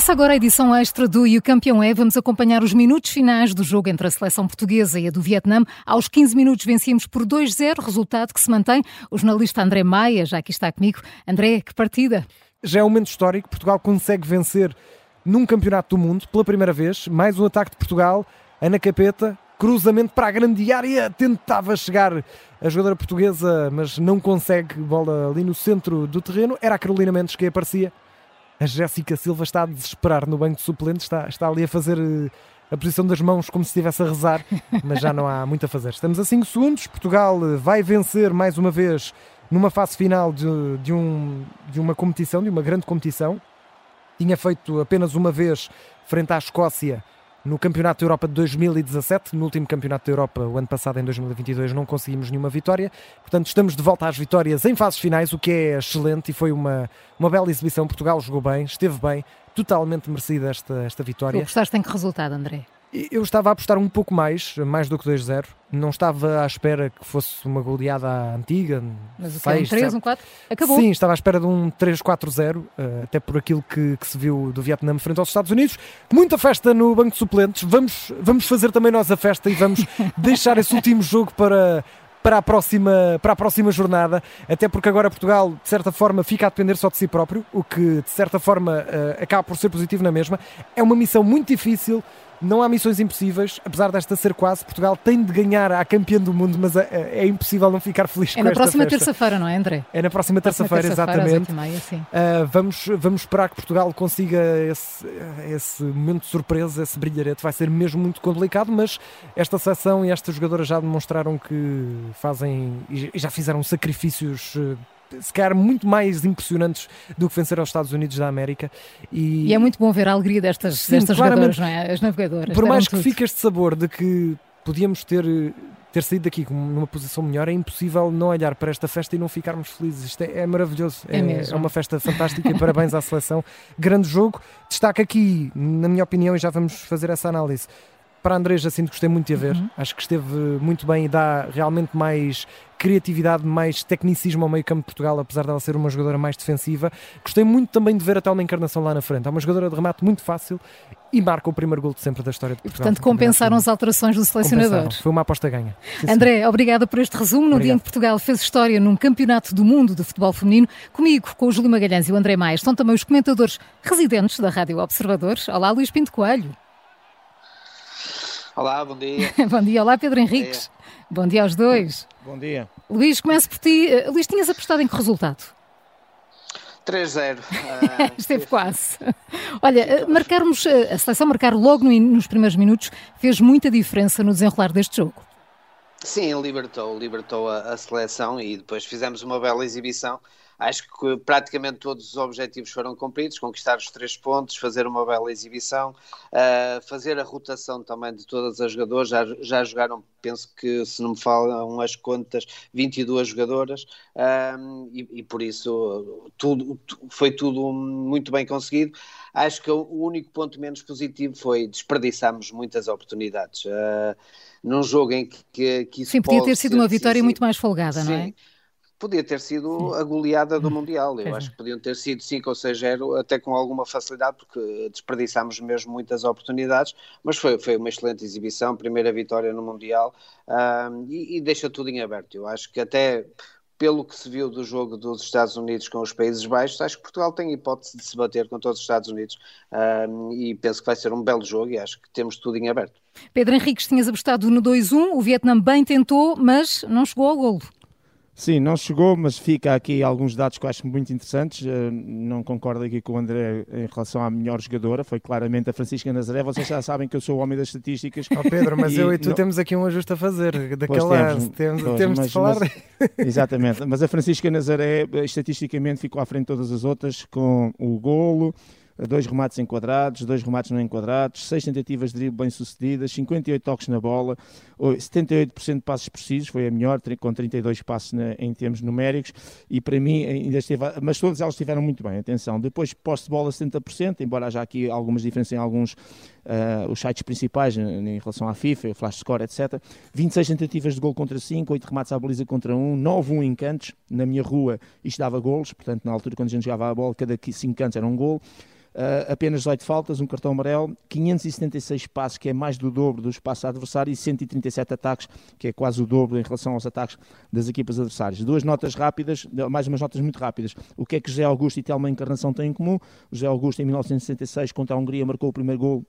Começa agora a edição extra do E o Campeão é. Vamos acompanhar os minutos finais do jogo entre a seleção portuguesa e a do Vietnã. Aos 15 minutos vencíamos por 2-0, resultado que se mantém. O jornalista André Maia já aqui está comigo. André, que partida! Já é um momento histórico. Portugal consegue vencer num campeonato do mundo pela primeira vez. Mais um ataque de Portugal. Ana Capeta, cruzamento para a grande área. Tentava chegar a jogadora portuguesa, mas não consegue. Bola ali no centro do terreno. Era a Carolina Mendes que aparecia a Jéssica Silva está a desesperar no banco de suplentes, está, está ali a fazer eh, a posição das mãos como se estivesse a rezar, mas já não há muito a fazer. Estamos a 5 segundos, Portugal eh, vai vencer mais uma vez numa fase final de, de, um, de uma competição, de uma grande competição. Tinha feito apenas uma vez frente à Escócia no Campeonato da Europa de 2017. No último Campeonato da Europa, o ano passado, em 2022, não conseguimos nenhuma vitória. Portanto, estamos de volta às vitórias em fases finais, o que é excelente e foi uma, uma bela exibição. Portugal jogou bem, esteve bem, totalmente merecida esta, esta vitória. Tu gostaste em que resultado, André? Eu estava a apostar um pouco mais, mais do que 2-0. Não estava à espera que fosse uma goleada antiga. Mas o que? Um 3, um 4? Acabou. Sim, estava à espera de um 3-4-0, eh, até por aquilo que, que, se viu do Vietnã frente aos Estados Unidos. Muita festa no banco de suplentes. Vamos, vamos fazer também nós a festa e vamos deixar esse último jogo para, para a, próxima, para a próxima jornada, até porque agora Portugal, de certa forma, fica a depender só de si próprio, o que, de certa forma, uh, acaba por ser positivo na mesma. É uma missão muito difícil, não há missões impossíveis, apesar desta ser quase. Portugal tem de ganhar à campeã do mundo, mas é, é impossível não ficar feliz é com esta É na próxima terça-feira, não é, André? É na próxima terça-feira, terça exatamente. Uh, vamos, vamos esperar que Portugal consiga esse, esse momento de surpresa, esse brilharete. Vai ser mesmo muito complicado, mas esta seleção e estas jogadoras já demonstraram que fazem e já fizeram sacrifícios se calhar muito mais impressionantes do que vencer aos Estados Unidos da América. E, e é muito bom ver a alegria destas, Sim, destas jogadoras, não é? As navegadoras. Por mais que tudo. fique este sabor de que podíamos ter ter saído daqui numa posição melhor, é impossível não olhar para esta festa e não ficarmos felizes. Isto é, é maravilhoso. É, é, é, uma festa fantástica e parabéns à seleção. Grande jogo. Destaca aqui, na minha opinião, e já vamos fazer essa análise. Para a Andrés, assim, gostei muito de a ver. Uhum. Acho que esteve muito bem e dá realmente mais criatividade, mais tecnicismo ao meio campo de Portugal, apesar dela ser uma jogadora mais defensiva. Gostei muito também de ver até uma encarnação lá na frente. É uma jogadora de remate muito fácil e marca o primeiro gol de sempre da história de Portugal. E, portanto, compensaram as alterações do selecionador. Foi uma aposta ganha. Sim, André, obrigada por este resumo. No Obrigado. dia em que Portugal fez história num campeonato do mundo de futebol feminino, comigo, com o Júlio Magalhães e o André Maia, estão também os comentadores residentes da Rádio Observadores. Olá, Luís Pinto Coelho. Olá, bom dia. bom dia, olá Pedro Henriques. Bom dia, bom dia aos dois. Bom dia. Luís, começo por ti. Uh, Luís, tinhas apostado em que resultado? 3-0. Uh, Esteve quase. Olha, uh, marcarmos, uh, a seleção marcar logo no, nos primeiros minutos fez muita diferença no desenrolar deste jogo. Sim, libertou, libertou a, a seleção e depois fizemos uma bela exibição Acho que praticamente todos os objetivos foram cumpridos, conquistar os três pontos, fazer uma bela exibição, uh, fazer a rotação também de todas as jogadoras, já, já jogaram, penso que se não me falam as contas, 22 jogadoras, uh, e, e, por isso tudo, foi tudo muito bem conseguido. Acho que o único ponto menos positivo foi desperdiçarmos muitas oportunidades. Uh, num jogo em que, que, que isso Sim, podia ter sido uma vitória muito mais folgada, sim, não é? Podia ter sido a goleada do hum. Mundial. Eu acho que podiam ter sido 5 ou 6 0, até com alguma facilidade, porque desperdiçámos mesmo muitas oportunidades, mas foi, foi uma excelente exibição, primeira vitória no Mundial, um, e, e, deixa tudo em aberto. Eu acho que até pelo que se viu do jogo dos Estados Unidos com os Países Baixos, acho que Portugal tem hipótese de se bater com todos os Estados Unidos um, e penso que vai ser um belo jogo e acho que temos tudo em aberto. Pedro Henriques, tinhas apostado no 2-1, o Vietnã bem tentou, mas não chegou ao golo. Sim, não chegou, mas fica aqui alguns dados que eu acho muito interessantes. Uh, não concordo aqui com o André em relação à melhor jogadora, foi claramente a Francisca Nazaré. Vocês já sabem que eu sou o homem das estatísticas. Oh Pedro, mas eu e tu não... temos aqui um ajuste a fazer, daquela temos, temos, pois, temos mas, de falar. Mas, exatamente, mas a Francisca Nazaré estatisticamente ficou à frente de todas as outras com o golo dois remates enquadrados, dois remates não enquadrados, seis tentativas de drible bem-sucedidas, 58 toques na bola, 78% de passos precisos, foi a melhor, com 32 passos na, em termos numéricos, e para mim ainda esteve, mas todas elas estiveram muito bem, atenção. Depois, posse de bola 70%, embora haja aqui algumas diferenças em alguns uh, os sites principais em relação à FIFA, Flash Score, etc. 26 tentativas de gol contra 5, 8 remates à baliza contra 1, 9-1 em cantos, na minha rua isto dava golos, portanto na altura quando a gente jogava a bola, cada 5 cantos era um gol. Uh, apenas 18 faltas, um cartão amarelo, 576 passos, que é mais do dobro do espaço adversário, e 137 ataques, que é quase o dobro em relação aos ataques das equipas adversárias. Duas notas rápidas, mais umas notas muito rápidas. O que é que José Augusto e Telma Encarnação têm em comum? José Augusto, em 1966, contra a Hungria, marcou o primeiro gol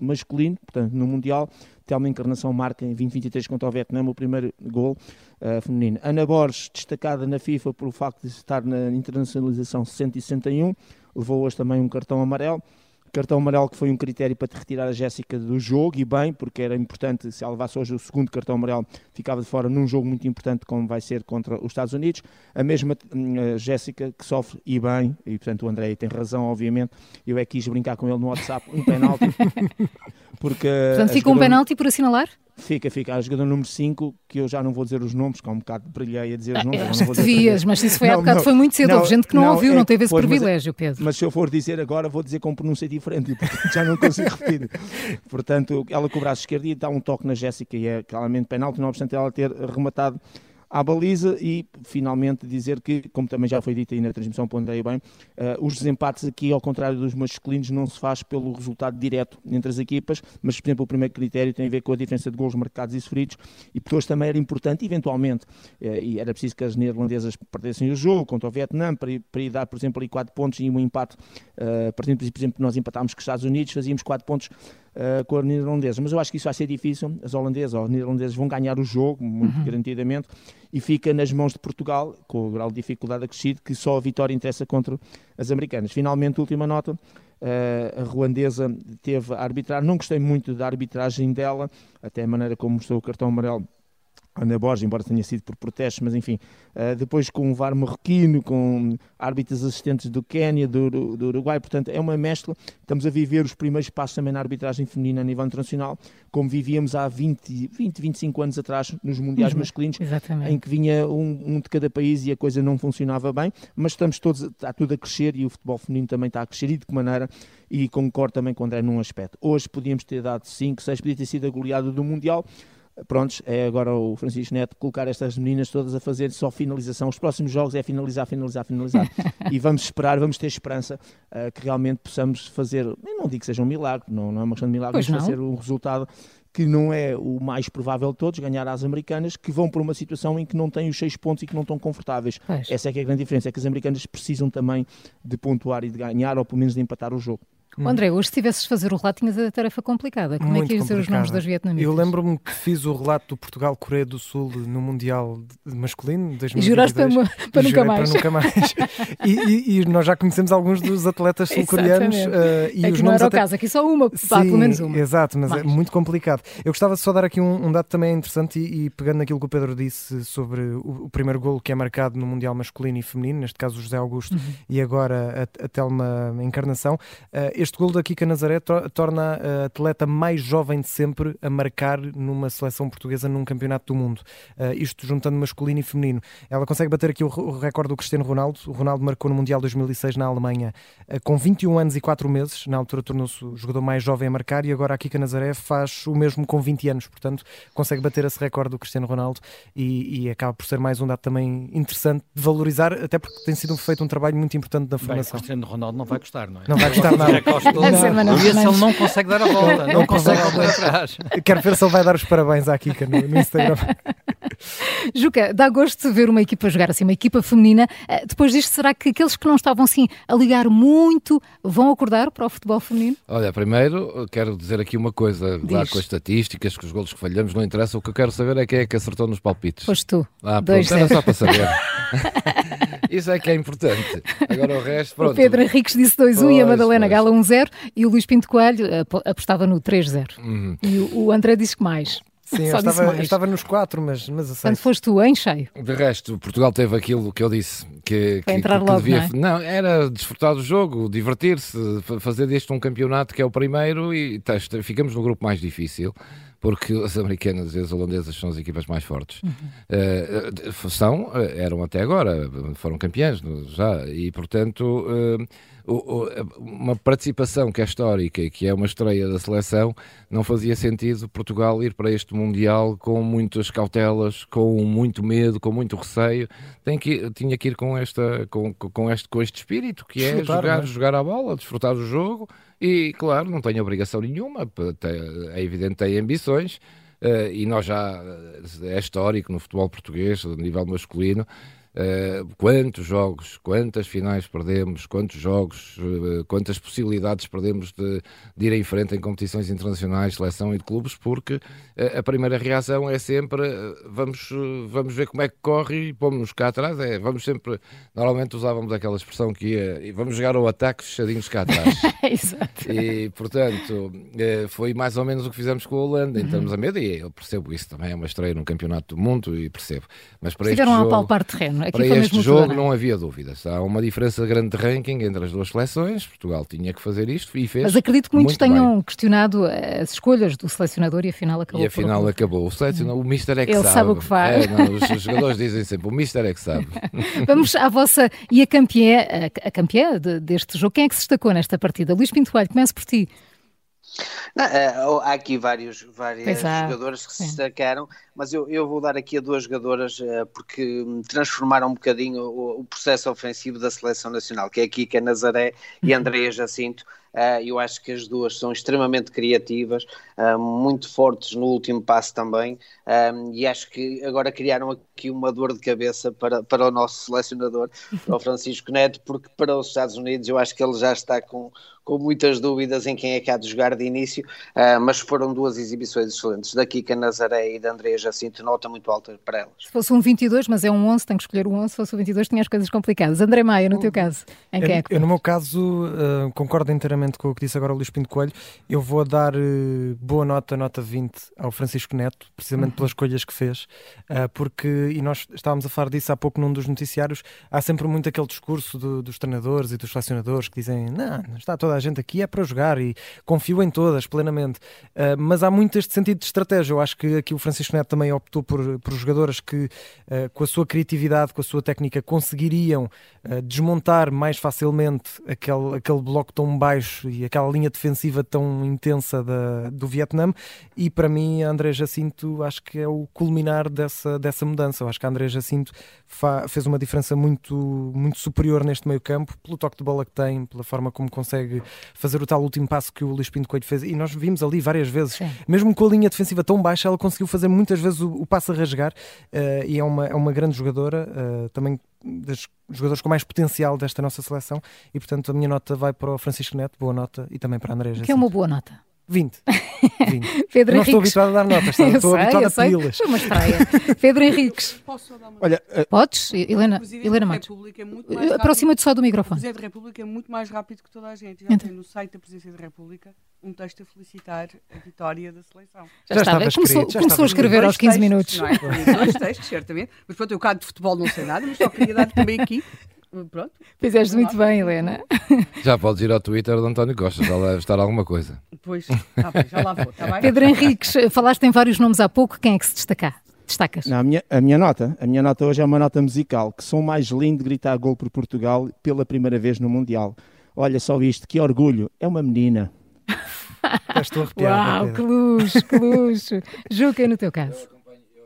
masculino, portanto, no Mundial. Telma Encarnação marca em 2023 contra o Vietnã o primeiro gol uh, feminino. Ana Borges, destacada na FIFA por o facto de estar na internacionalização 161, levou hoje também um cartão amarelo. Cartão amarelo que foi um critério para retirar a Jéssica do jogo, e bem, porque era importante, se ela levasse hoje o segundo cartão amarelo, ficava de fora num jogo muito importante como vai ser contra os Estados Unidos. A mesma uh, Jéssica que sofre, e bem, e portanto o André tem razão, obviamente, eu é que quis brincar com ele no WhatsApp, um penalti. porque Portanto, fica um penalti por assinalar? Fica, fica. A jogador número 5, que eu já não vou dizer os nomes, que há um bocado brilhei a dizer os ah, nomes. Ah, acho que devias, mas isso foi não, há bocado, não, foi muito cedo. Não, Houve gente que não, não ouviu, é, não teve esse pois, privilégio, mas, Pedro. Mas se eu for dizer agora, vou dizer com pronúncia diferente, porque já não consigo repetir. Portanto, ela com o braço esquerdo e dá um toque na Jéssica e é claramente penalti, não obstante ela ter rematado à baliza e finalmente dizer que, como também já foi dito aí na transmissão, ponderei bem, uh, os desempates aqui, ao contrário dos masculinos, não se faz pelo resultado direto entre as equipas, mas, por exemplo, o primeiro critério tem a ver com a diferença de gols marcados e sofridos e depois também era importante, eventualmente, uh, e era preciso que as neerlandesas perdessem o jogo contra o Vietnã para para ir dar, por exemplo, ali 4 pontos e um empate, uh, partindo, por exemplo, nós empatámos com os Estados Unidos, fazíamos 4 pontos uh, com a neerlandesa. Mas eu acho que isso vai ser difícil. As holandesas ou neerlandesas vão ganhar o jogo, muito uhum. garantidamente, e fica nas mãos de Portugal, com o grau de dificuldade acrescido, que só a vitória interessa contra as americanas. Finalmente, última nota. Uh, a ruandesa teve a arbitrar, não gostei muito da arbitragem dela, até a maneira como mostrou o cartão amarelo Ana Borges, embora tenha sido por protestos, mas enfim, uh, depois com o VAR marroquino, com árbitros assistentes do Quénia, do, do, Uruguai, portanto é uma mescla. Estamos a viver os primeiros passos também na arbitragem feminina a nível internacional, como vivíamos há 20, 20 25 anos atrás nos Mundiais uhum, masculinos, exatamente. em que vinha um, um, de cada país e a coisa não funcionava bem, mas estamos todos, está tudo a crescer e o futebol feminino também está a crescer e de que maneira, e concordo também com o André num aspecto. Hoje podíamos ter dado 5, 6, podia ter sido a goleada do Mundial, prontos, é agora o Francisco Neto colocar estas meninas todas a fazer só finalização. Os próximos jogos é finalizar, finalizar, finalizar. e vamos esperar, vamos ter esperança uh, que realmente possamos fazer, eu não digo que seja um milagre, não, não é uma questão de milagre, pois mas fazer um resultado que não é o mais provável de todos, ganhar às americanas, que vão por uma situação em que não têm os seis pontos e que não estão confortáveis. Pois. Essa é que é a grande diferença, é que as americanas precisam também de pontuar e de ganhar, ou pelo menos de empatar o jogo. Hum. André, hoje se tivesses de fazer o relato, tinhas a tarefa complicada. Como Muito é que ias dizer os nomes das vietnamitas? Eu lembro-me que fiz o relato do Portugal-Coreia do Sul no Mundial masculino. 2022, e juraste para, para nunca mais. Para nunca mais. e, e, e, nós já conhecemos alguns dos atletas sul-coreanos. Uh, e é os não era o até... caso, aqui só uma, Sim, pá, pelo menos uma. Exato, mas é mais. é muito complicado. Eu gostava de só dar aqui um, um dado também interessante e, e, pegando naquilo que o Pedro disse sobre o, o, primeiro golo que é marcado no Mundial masculino e feminino, neste caso o José Augusto uhum. e agora a, a Telma Encarnação. Uh, este golo da Kika Nazaré torna a atleta mais jovem de sempre a marcar numa seleção portuguesa num campeonato do mundo. Uh, isto juntando masculino e feminino. Ela consegue bater aqui o, o recorde do Cristiano Ronaldo. O Ronaldo marcou no Mundial 2006 na Alemanha uh, com 21 anos e 4 meses. Na altura tornou-se o jogador mais jovem a marcar e agora a Kika Nazaré faz o mesmo com 20 anos. Portanto, consegue bater esse recorde do Cristiano Ronaldo e, e acaba por ser mais um dado também interessante de valorizar, até porque tem sido feito um trabalho muito importante na formação. Bem, o Cristiano Ronaldo não vai gostar, não é? Não vai gostar nada. não, e esse ele não consegue dar a volta, não, não consegue voltar atrás. Quero ver se ele vai dar os parabéns à Kika no, no Instagram. Juca, dá gosto de ver uma equipa jogar assim, uma equipa feminina. Eh, depois disto, será que aqueles que não estavam assim a ligar muito vão acordar para o futebol feminino? Olha, primeiro quero dizer aqui uma coisa, lá com as estatísticas, com os golos que falhamos, não interessa. O que eu quero saber é quem é que acertou nos palpites. Foste tu. Ah, pronto, era só para saber. Isso é que é importante. Agora o resto, pronto. O Pedro Henriques disse 2-1 e a Madalena pois. Gala 1-0 e o Luís Pinto Coelho apostava no 3-0. Uhum. E o André disse que mais. Sim, eu estava, eu estava, nos quatro, mas, mas aceito. Quando foste tu em cheio. De resto, Portugal teve aquilo que eu disse. Que, que, entrar que, logo, devia, não, é? não, era desfrutar do jogo, divertir-se, fazer deste um campeonato que é o primeiro e tá, ficamos no grupo mais difícil porque as americanas e as holandesas são as equipas mais fortes. Uhum. Uh, são, eram até agora, foram campeãs já, e portanto uh, uma participação que é histórica e que é uma estreia da seleção, não fazia sentido Portugal ir para este Mundial com muitas cautelas, com muito medo, com muito receio. Tem que, tinha que ir com, esta, com, com, este, com este espírito, que é jogar, é? jogar a bola, desfrutar do jogo e, claro, não tem obrigação nenhuma, é evidente tem ambições, Uh, e nós já é histórico no futebol português, a nível masculino, Uh, quantos jogos, quantas finais perdemos, quantos jogos, uh, quantas possibilidades perdemos de, de, ir em frente em competições internacionais, seleção e de clubes, porque uh, a primeira reação é sempre vamos, vamos ver como é que corre e pomos-nos cá atrás. É, vamos sempre, normalmente usávamos aquela expressão que ia, vamos jogar ao ataque fechadinhos cá atrás. Exato. E portanto, foi mais ou menos o que fizemos com a Holanda, em termos a medo, e eu percebo isso também, é uma estreia num campeonato do mundo e percebo. Mas para Estiveram este jogo, a palpar terreno. Aqui para este jogo não havia dúvidas. Há uma diferença grande de ranking entre as duas seleções. Portugal tinha que fazer isto e fez. Mas acredito que muitos tenham bem. questionado as escolhas do selecionador e afinal acabou. E afinal por... acabou. O selecionador, o Mister é que Ele sabe. sabe o que faz. É, não, os jogadores dizem sempre, o Mister é que sabe. Vamos à vossa. E a campeã, a, a campeã de, deste jogo, quem é que se destacou nesta partida? Luís Pinto Coelho, começo por ti. Não, é, há aqui vários, várias jogadoras que se destacaram, mas eu, eu vou dar aqui a duas jogadoras uh, porque transformaram um bocadinho o, o, processo ofensivo da seleção nacional, que é a Kika Nazaré e uhum. Andrea Jacinto. Uh, eu acho que as duas são extremamente criativas, uh, muito fortes no último passo também, e acho que agora criaram aqui uma dor de cabeça para, para o nosso selecionador, o Francisco Neto, porque para os Estados Unidos eu acho que ele já está com, com muitas dúvidas em quem é que há de jogar de início, mas foram duas exibições excelentes, da Kika Nazaré e da Andrea Jacinto, nota muito alta para elas. Se fosse um 22, mas é um 11, tenho que escolher um 11, se fosse um 22 tinha as coisas complicadas. André Maia, no teu caso, em quem eu, é que eu, no meu caso, concordo inteiramente com o que disse agora o Luís Pinto Coelho, eu vou dar uh, boa nota, nota 20 ao Francisco Neto, precisamente pelas escolhas que fez, porque, e nós estávamos a falar disso há pouco num dos noticiários, há sempre muito aquele discurso do, dos treinadores e dos selecionadores que dizem, não, está toda a gente aqui é para jogar e confio em todas plenamente. Uh, mas há muito este sentido de estratégia. Eu acho que aqui o Francisco Neto também optou por, por jogadoras que, uh, com a sua criatividade, com a sua técnica, conseguiriam uh, desmontar mais facilmente aquele, aquele bloco tão baixo e aquela linha defensiva tão intensa da, do Vietnã. E para mim, a André Jacinto acho que é o culminar dessa, dessa mudança. Eu acho que a André Jacinto fez uma diferença muito, muito superior neste meio campo, pelo toque de bola que tem, pela forma como consegue fazer o tal último passo que o Luís Pinto Coelho fez. E nós vimos ali várias vezes, Sim. mesmo com a linha defensiva tão baixa, ela conseguiu fazer muitas vezes o, o passo a rasgar uh, e é uma, é uma grande jogadora, uh, também das jogadores com mais potencial desta nossa seleção e portanto a minha nota vai para o Francisco Neto, boa nota, e também para a André Que é uma boa nota. 20. 20. Pedro não estou habituado a dar notas, tá? estou sei, habituado a pedi-las. Foi uma estreia. Pedro Henriques. Posso dar uma Olha, uh... Podes? Helena, Helena Matos. É Aproxima-te só do microfone. O Presidente da República é muito mais rápido que toda a gente. Já então. tem no site da Presidência da República um texto a felicitar a vitória da seleção. Já, já estava. Começou, escrito, já começou a escrever aos 15 textos, minutos. Não é? Dois textos, certamente. Mas pronto, eu cá de futebol não sei nada, mas só queria dar também aqui Pronto. Fizeste muito bem, Helena. Já podes ir ao Twitter do António Costa, já deve estar alguma coisa. Pois, tá bem, já lá vou, tá bem? Pedro Henriques, falaste em vários nomes há pouco, quem é que se destaca? Destacas? Não, a, minha, a minha nota, a minha nota hoje é uma nota musical, que sou mais lindo de gritar gol por Portugal pela primeira vez no Mundial. Olha só isto, que orgulho, é uma menina. Estou arrepiado. Uau, que luxo, que luxo. Juca, no teu caso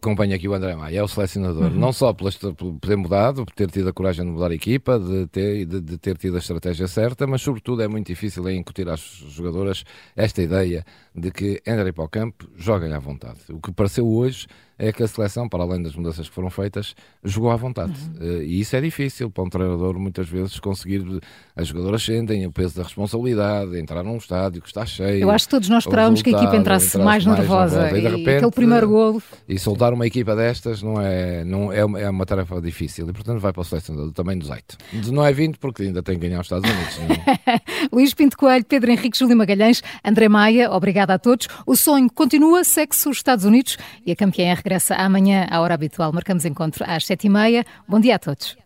acompanha aqui o André Maia, é o selecionador, uhum. não só por ter mudado, por ter tido a coragem de mudar a equipa, de ter, de, de ter tido a estratégia certa, mas sobretudo é muito difícil em incutir às jogadoras esta ideia de que entrem para o campo, joguem à vontade. O que pareceu hoje é que a seleção, para além das mudanças que foram feitas, jogou à vontade. Uhum. E isso é difícil para um treinador, muitas vezes, conseguir. As jogadoras sentem o peso da responsabilidade, entrar num estádio que está cheio. Eu acho que todos nós esperávamos que a equipa entrasse mais, mais nervosa. nervosa. E, de repente, aquele primeiro golo. E soltar uma equipa destas não é, não é, uma, é uma tarefa difícil. E, portanto, vai para o selecionador do Zeito. Não é 20, porque ainda tem que ganhar os Estados Unidos. É? Luís Pinto Coelho, Pedro Henrique, Júlio Magalhães, André Maia, obrigada a todos. O sonho continua, segue-se os Estados Unidos e a campeã regressa amanhã à hora habitual. Marcamos encontro às sete e meia. Bom dia a todos.